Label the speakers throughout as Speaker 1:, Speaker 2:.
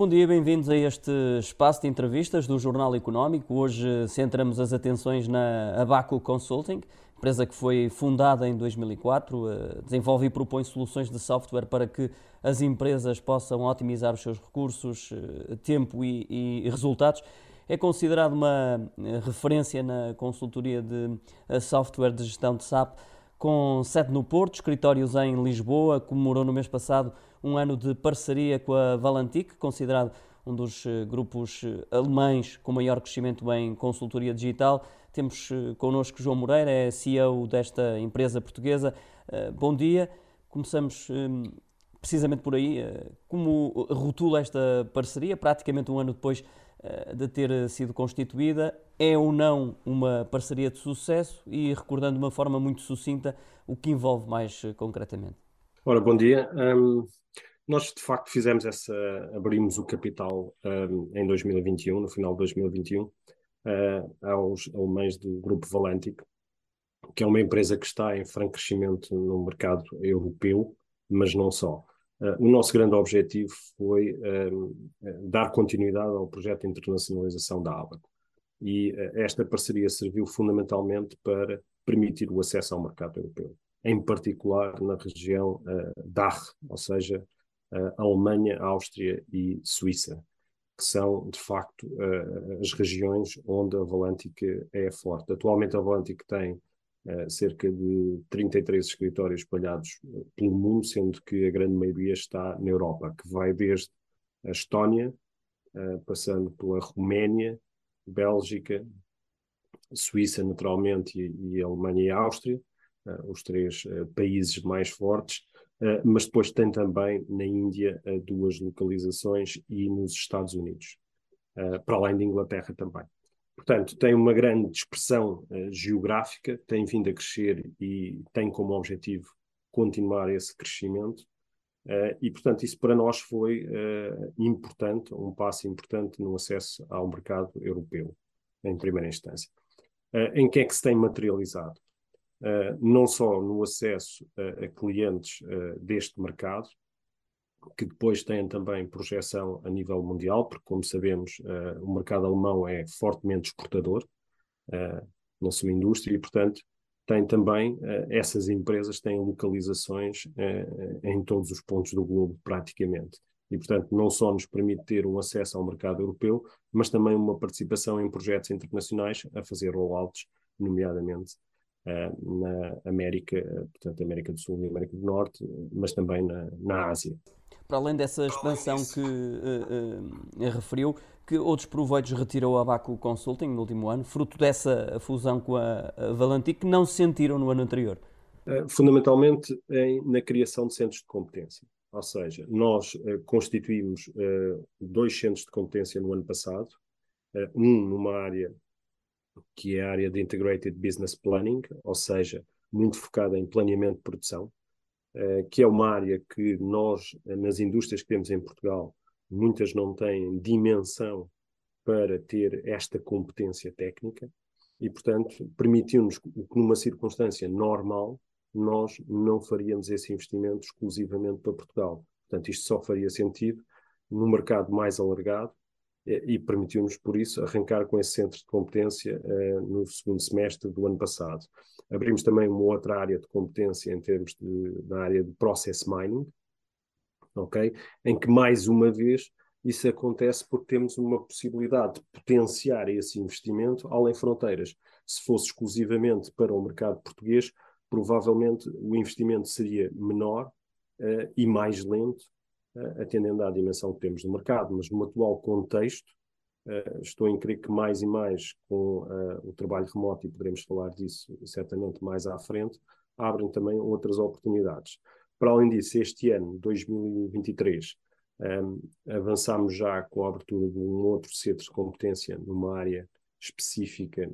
Speaker 1: Bom dia, bem-vindos a este espaço de entrevistas do Jornal Económico. Hoje centramos as atenções na Abaco Consulting, empresa que foi fundada em 2004, eh, desenvolve e propõe soluções de software para que as empresas possam otimizar os seus recursos, eh, tempo e, e resultados. É considerado uma eh, referência na consultoria de software de gestão de SAP com sede no Porto, escritórios em Lisboa, comemorou no mês passado um ano de parceria com a Valantic, considerado um dos eh, grupos eh, alemães com maior crescimento em consultoria digital. Temos eh, connosco João Moreira, é CEO desta empresa portuguesa. Bom dia. Começamos precisamente por aí. Como rotula esta parceria, praticamente um ano depois de ter sido constituída. É ou não uma parceria de sucesso e recordando de uma forma muito sucinta o que envolve mais eh, concretamente.
Speaker 2: Ora, bom dia. Um, nós de facto fizemos essa, abrimos o capital um, em 2021, no final de 2021, uh, eh, aos alemães do grupo Valantic, que é uma empresa que está em franco crescimento no mercado europeu, mas não só. O nosso grande objetivo foi uh, dar continuidade ao projeto de internacionalização da Abaco. E uh, esta parceria serviu fundamentalmente para permitir o acesso ao mercado europeu, em particular na região uh, DACH, ou seja, Alemanha, Áustria e Suíça, que são, de facto, as regiões onde a Valantic é forte. Atualmente a Valantic tem cerca de 33 escritórios espalhados uh, pelo mundo, sendo que a grande maioria está na Europa, que vai desde a Estónia, uh, passando pela Roménia, Bélgica, Suíça, naturalmente, e, e Alemanha e Áustria, os três países mais fortes, mas depois tem também na Índia duas localizações e nos Estados Unidos, para além da Inglaterra também. Portanto, tem uma grande dispersão uh, geográfica, tem vindo a crescer e tem como objetivo continuar esse crescimento. Uh, e, portanto, isso para nós foi uh, importante, um passo importante no acesso ao mercado europeu, em primeira instância. em que é que se tem materializado? não só no acesso a clientes deste mercado, que depois têm também projeção a nível mundial, porque, como sabemos, uh, o mercado alemão é fortemente exportador uh, na sua indústria e, portanto, tem também, uh, essas empresas têm localizações em todos os pontos do globo, praticamente. E, portanto, não só nos permite ter um acesso ao mercado europeu, mas também uma participação em projetos internacionais a fazer rollouts, nomeadamente na América, portanto, América do Sul e América do Norte, mas também na, na Ásia
Speaker 1: para além dessa expansão que uh, uh, referiu, que outros proveitos retirou a Baco Consulting no último ano, fruto dessa fusão com a, Valantic, que não se sentiram no ano anterior?
Speaker 2: Uh, fundamentalmente em, na criação de centros de competência. Ou seja, nós constituímos dois centros de competência no ano passado, um numa área que é a área de Integrated Business Planning, ou seja, muito focada em planeamento de produção, que é uma área que nós, eh, nas indústrias que temos em Portugal, muitas não têm dimensão para ter esta competência técnica e, portanto, permitiu-nos que numa circunstância normal nós não faríamos esse investimento exclusivamente para Portugal. Portanto, isto só faria sentido no mercado mais alargado e permitiu-nos, por isso, arrancar com esse centro de competência no segundo semestre do ano passado. Abrimos também uma outra área de competência em termos de, da área de process mining, ok? Em que, mais uma vez, isso acontece porque temos uma possibilidade de potenciar esse investimento além fronteiras. Se fosse exclusivamente para o mercado português, provavelmente o investimento seria menor uh, e mais lento atendendo à dimensão que temos no mercado, mas no atual contexto, uh, estou em crer que mais e mais com uh, o trabalho remoto, e poderemos falar disso certamente mais à frente, abrem também outras oportunidades. Para além disso, este ano, 2023, um, avançamos já com a abertura de um outro centro de competência numa área específica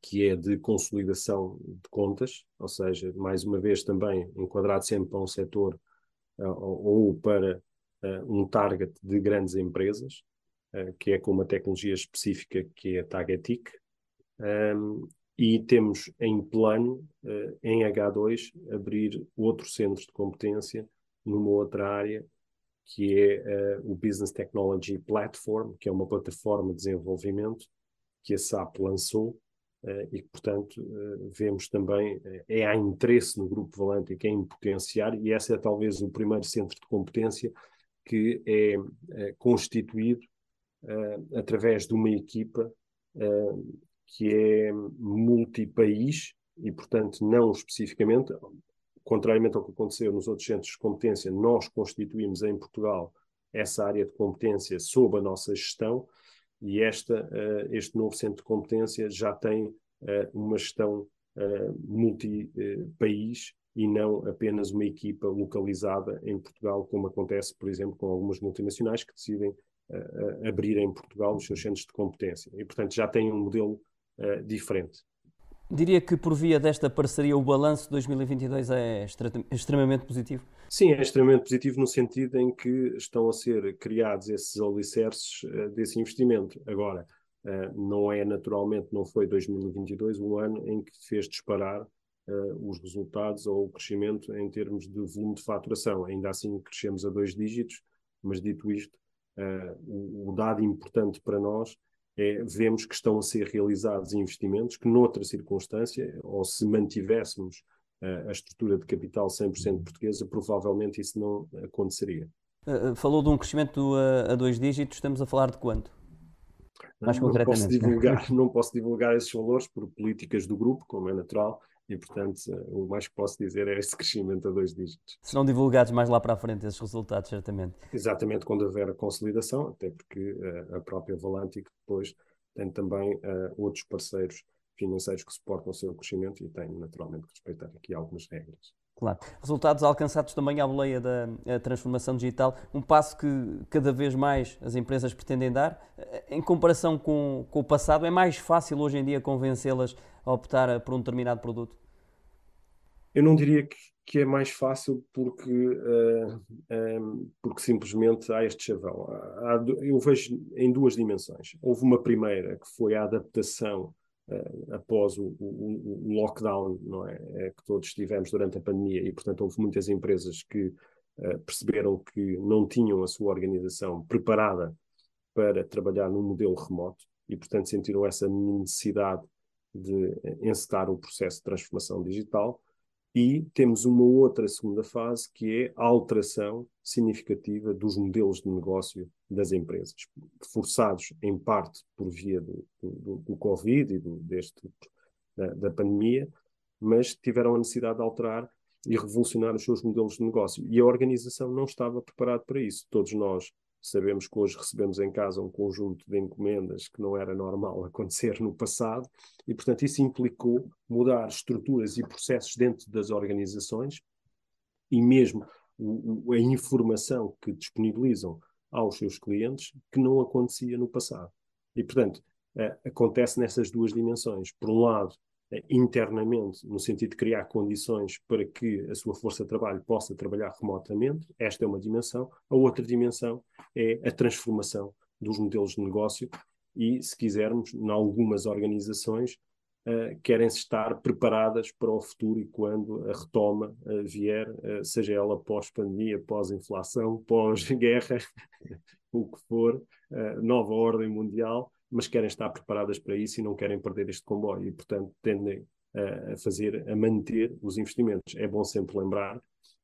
Speaker 2: que é de consolidação de contas, ou seja, mais uma vez também enquadrado sempre para um setor ou para um target de grandes empresas, que é com uma tecnologia específica que é a Tagetic, e temos em plano, em H2, abrir outro centro de competência numa outra área, que é uh, o Business Technology Platform, que é uma plataforma de desenvolvimento que a SAP lançou e que, portanto, vemos também, é há interesse no Grupo Valantic em potenciar, e esse é talvez o primeiro centro de competência que é constituído através de uma equipa que é multipaís e, portanto, não especificamente, contrariamente ao que aconteceu nos outros centros de competência, nós constituímos em Portugal essa área de competência sob a nossa gestão e esta, uh, este novo centro de competência já tem uh, uma gestão uh, multi-país e não apenas uma equipa localizada em Portugal, como acontece, por exemplo, com algumas multinacionais que decidem abrir em Portugal os seus centros de competência. E, portanto, já tem um modelo diferente.
Speaker 1: Diria que por via desta parceria o balanço de 2022 é extremamente positivo?
Speaker 2: Sim, é extremamente positivo no sentido em que estão a ser criados esses alicerces uh, desse investimento. Agora, uh, não é naturalmente, não foi 2022 um ano em que fez disparar uh, os resultados ou o crescimento em termos de volume de faturação. Ainda assim crescemos a dois dígitos, mas dito isto, o, o dado importante para nós é, vemos que estão a ser realizados investimentos que, noutra circunstância, ou se mantivéssemos uh, a estrutura de capital 100% portuguesa, provavelmente isso não aconteceria.
Speaker 1: Uh, falou de um crescimento a, dois dígitos, estamos a falar de quanto?
Speaker 2: Mais não. Posso divulgar, não posso divulgar esses valores por políticas do grupo, como é natural, e, portanto, o mais que posso dizer é esse crescimento a dois dígitos.
Speaker 1: Serão divulgados mais lá para a frente esses resultados, certamente.
Speaker 2: Exatamente, quando houver a consolidação, até porque uh, a própria Valantic depois tem também uh, outros parceiros financeiros que suportam o seu crescimento e tem, naturalmente, que respeitar aqui algumas regras.
Speaker 1: Claro. Resultados alcançados também à boleia da transformação digital, um passo que cada vez mais as empresas pretendem dar. Em comparação com, com o passado, é mais fácil hoje em dia convencê-las a optar por um determinado produto?
Speaker 2: Eu não diria que, que é mais fácil porque, uh, eh, porque simplesmente há este chavão. Há, eu vejo em duas dimensões. Houve uma primeira, que foi a adaptação após o, o, o, lockdown não é? é? que todos tivemos durante a pandemia, e portanto houve muitas empresas que uh, perceberam que não tinham a sua organização preparada para trabalhar num modelo remoto e portanto sentiram essa necessidade de encetar o processo de transformação digital e temos uma outra segunda fase que é a alteração significativa dos modelos de negócio das empresas, forçados em parte por via do, do, do Covid e do, deste, da, da pandemia, mas tiveram a necessidade de alterar e revolucionar os seus modelos de negócio. E a organização não estava preparada para isso. Todos nós Sabemos que hoje recebemos em casa um conjunto de encomendas que não era normal acontecer no passado, e, portanto, isso implicou mudar estruturas e processos dentro das organizações e mesmo o, a informação que disponibilizam aos seus clientes que não acontecia no passado. E, portanto, acontece nessas duas dimensões. Por um lado, internamente, no sentido de criar condições para que a sua força de trabalho possa trabalhar remotamente. Esta é uma dimensão. A outra dimensão é a transformação dos modelos de negócio e, se quisermos, em algumas organizações uh, querem estar preparadas para o futuro e quando a retoma uh, vier, uh, seja ela pós-pandemia, pós-inflação, pós-guerra, o que for, nova ordem mundial, mas querem estar preparadas para isso e não querem perder este comboio e, portanto, tendem a fazer, a manter os investimentos. É bom sempre lembrar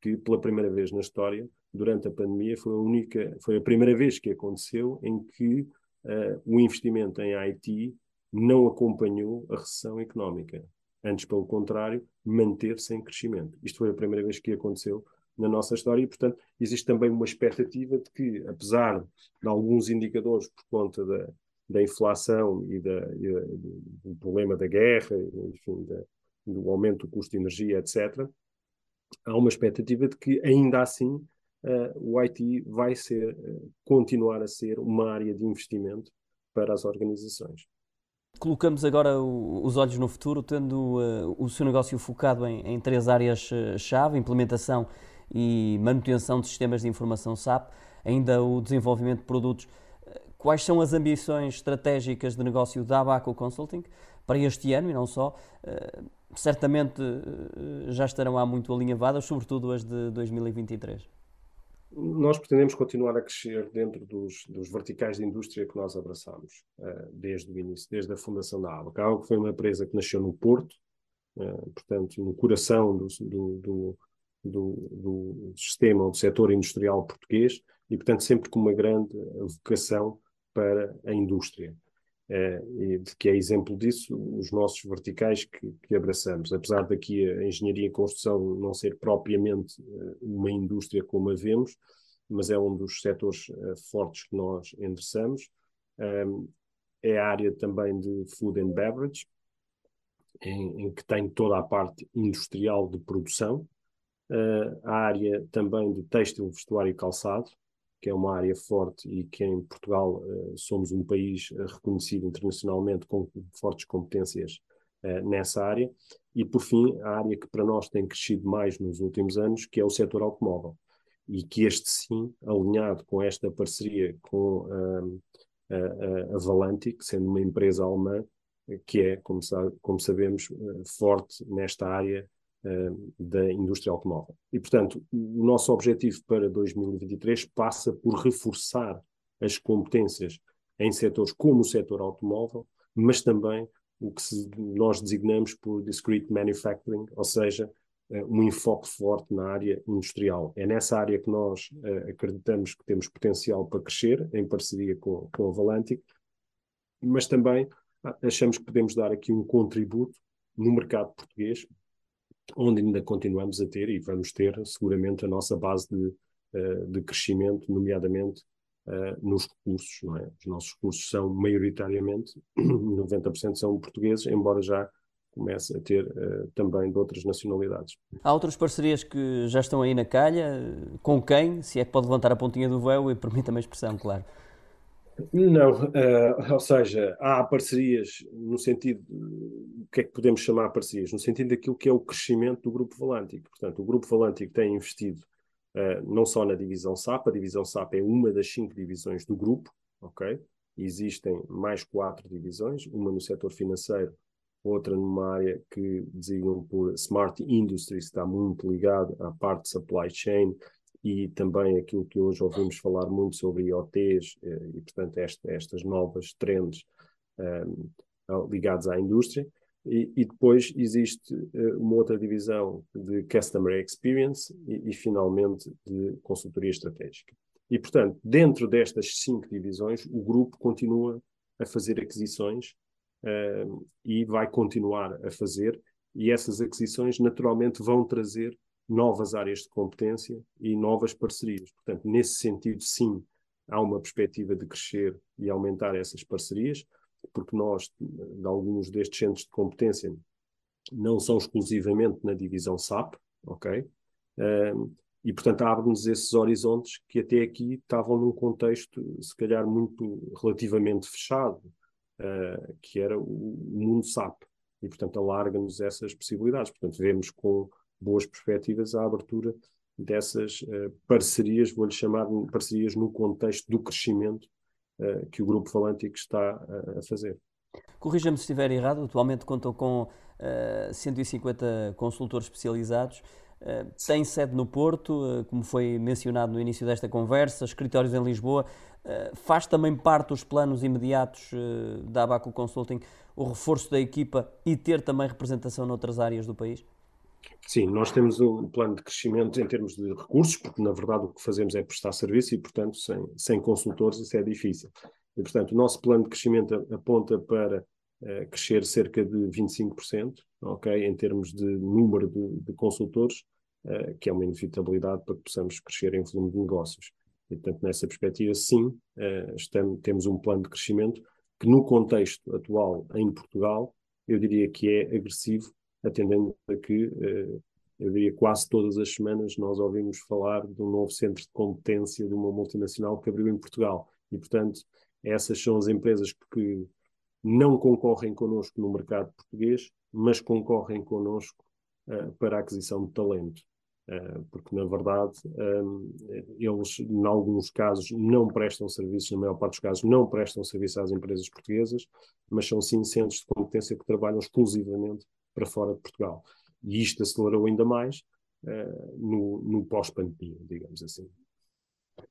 Speaker 2: que, pela primeira vez na história, durante a pandemia, foi a única, foi a primeira vez que aconteceu em que uh, o investimento em IT não acompanhou a recessão económica. Antes, pelo contrário, manter-se em crescimento. Isto foi a primeira vez que aconteceu na nossa história e, portanto, existe também uma expectativa de que, apesar de alguns indicadores por conta da, da inflação e, da, e do problema da guerra, enfim, da, do aumento do custo de energia, etc., há uma expectativa de que, ainda assim, uh, o IT vai ser, uh, continuar a ser uma área de investimento para as organizações.
Speaker 1: Colocamos agora os olhos no futuro, tendo uh, o seu negócio focado em, em três áreas-chave: implementação e manutenção de sistemas de informação SAP, ainda o desenvolvimento de produtos Quais são as ambições estratégicas de negócio da Abaco Consulting para este ano e não só? Uh, certamente uh, já estarão há muito alinhavadas, sobretudo as de 2023.
Speaker 2: nós pretendemos continuar a crescer dentro dos, dos verticais de indústria que nós abraçamos uh, desde o início, desde a fundação da ABAC. A ABAC foi uma empresa que nasceu no Porto, portanto, no coração do, do, do, do, do sistema, do setor industrial português, e, portanto, sempre com uma grande vocação para a indústria. Uh, que é exemplo disso os nossos verticais que, que, abraçamos. Apesar daqui a engenharia e construção não ser propriamente uh, uma indústria como a vemos, mas é um dos setores uh, fortes que nós endereçamos. É a área também de food and beverage, em, em que tem toda a parte industrial de produção, a área também de têxtil, vestuário e calçado, que é uma área forte e que em Portugal uh, somos um país uh, reconhecido internacionalmente com fortes competências uh, nessa área. E, por fim, a área que para nós tem crescido mais nos últimos anos, que é o setor automóvel. E que este sim, alinhado com esta parceria com a, a, a Valantic, sendo uma empresa alemã, que é, como, como sabemos, forte nesta área eh, da indústria automóvel. E, portanto, o nosso objetivo para 2023 passa por reforçar as competências em setores como o setor automóvel, mas também o que nós designamos por discrete manufacturing, ou seja, uh, um enfoque forte na área industrial. É nessa área que nós uh, acreditamos que temos potencial para crescer, em parceria com, com a Valantic, mas também achamos que podemos dar aqui um contributo no mercado português onde ainda continuamos a ter e vamos ter seguramente a nossa base de, uh, de crescimento, nomeadamente uh, nos recursos. Não é? Os nossos recursos são maioritariamente, 90% são portugueses, embora já comece a ter uh, também de outras nacionalidades.
Speaker 1: Há outras parcerias que já estão aí na calha? Com quem? Se é que pode levantar a pontinha do véu e permita-me a expressão, claro.
Speaker 2: Não, uh, ou seja, há parcerias no sentido, o que é que podemos chamar parcerias? No sentido daquilo que é o crescimento do Grupo Valântico. Portanto, o Grupo Valântico tem investido uh, não só na divisão SAP, a divisão SAP é uma das cinco divisões do grupo, ok? Existem mais quatro divisões, uma no setor financeiro, outra numa área que designam por Smart Industries, está muito ligado à parte de supply chain, e também aquilo que hoje ouvimos falar muito sobre IoTs eh, e, portanto, esta, estas novas trends um, ehm, ligados à indústria. E, e, depois existe uh, uma outra divisão de Customer Experience e, e, finalmente, de consultoria estratégica. E, portanto, dentro destas cinco divisões, o grupo continua a fazer aquisições uh, e vai continuar a fazer, e essas aquisições naturalmente vão trazer novas áreas de competência e novas parcerias. Portanto, nesse sentido, sim, há uma perspectiva de crescer e aumentar essas parcerias, porque nós, de alguns destes centros de competência, não são exclusivamente na divisão SAP, ok? Um, e, portanto, abre-nos esses horizontes que até aqui estavam num contexto, se calhar, muito relativamente fechado, uh, que era o, mundo SAP. E, portanto, alarga-nos essas possibilidades. Portanto, vemos com boas perspectivas à abertura dessas uh, parcerias, vou-lhe chamar parcerias no contexto do crescimento que o Grupo Falântico está uh, a fazer.
Speaker 1: Corrija-me se estiver errado, atualmente contam com uh, 150 consultores especializados, uh, tem sede no Porto, uh, como foi mencionado no início desta conversa, escritórios em Lisboa. faz também parte dos planos imediatos da Abaco Consulting o reforço da equipa e ter também representação noutras áreas do país?
Speaker 2: Sim, nós temos um plano de crescimento em termos de recursos, porque na verdade o que fazemos é prestar serviço e, portanto, sem, sem consultores isso é difícil. E, portanto, o nosso plano de crescimento aponta para uh, crescer cerca de 25%, ok, em termos de número de, de consultores, uh, que é uma inevitabilidade para que possamos crescer em volume de negócios. E, portanto, nessa perspectiva, sim, uh, estamos, temos um plano de crescimento que, no contexto atual em Portugal, eu diria que é agressivo atendendo a que, eh, eu diria, quase todas as semanas nós ouvimos falar de um novo centro de competência de uma multinacional que abriu em Portugal. E, portanto, essas são as empresas que não concorrem connosco no mercado português, mas concorrem connosco uh, para a aquisição de talento. Uh, porque, na verdade, um, eles, em alguns casos, não prestam serviços, na maior parte dos casos, não prestam serviço às empresas portuguesas, mas são sim centros de competência que trabalham exclusivamente para fora de Portugal. E isto acelerou ainda mais uh, no, no pós-pandemia, digamos assim.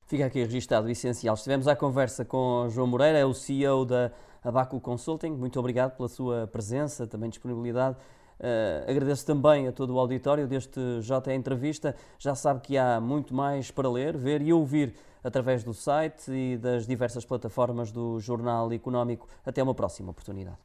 Speaker 1: Fica aqui registado o essencial. Estivemos à conversa com João Moreira, é o CEO da Abaco Consulting. Muito obrigado pela sua presença, também disponibilidade. Uh, agradeço também a todo o auditório deste JE Entrevista. Já sabe que há muito mais para ler, ver e ouvir através do site e das diversas plataformas do Jornal Económico. Até uma próxima oportunidade.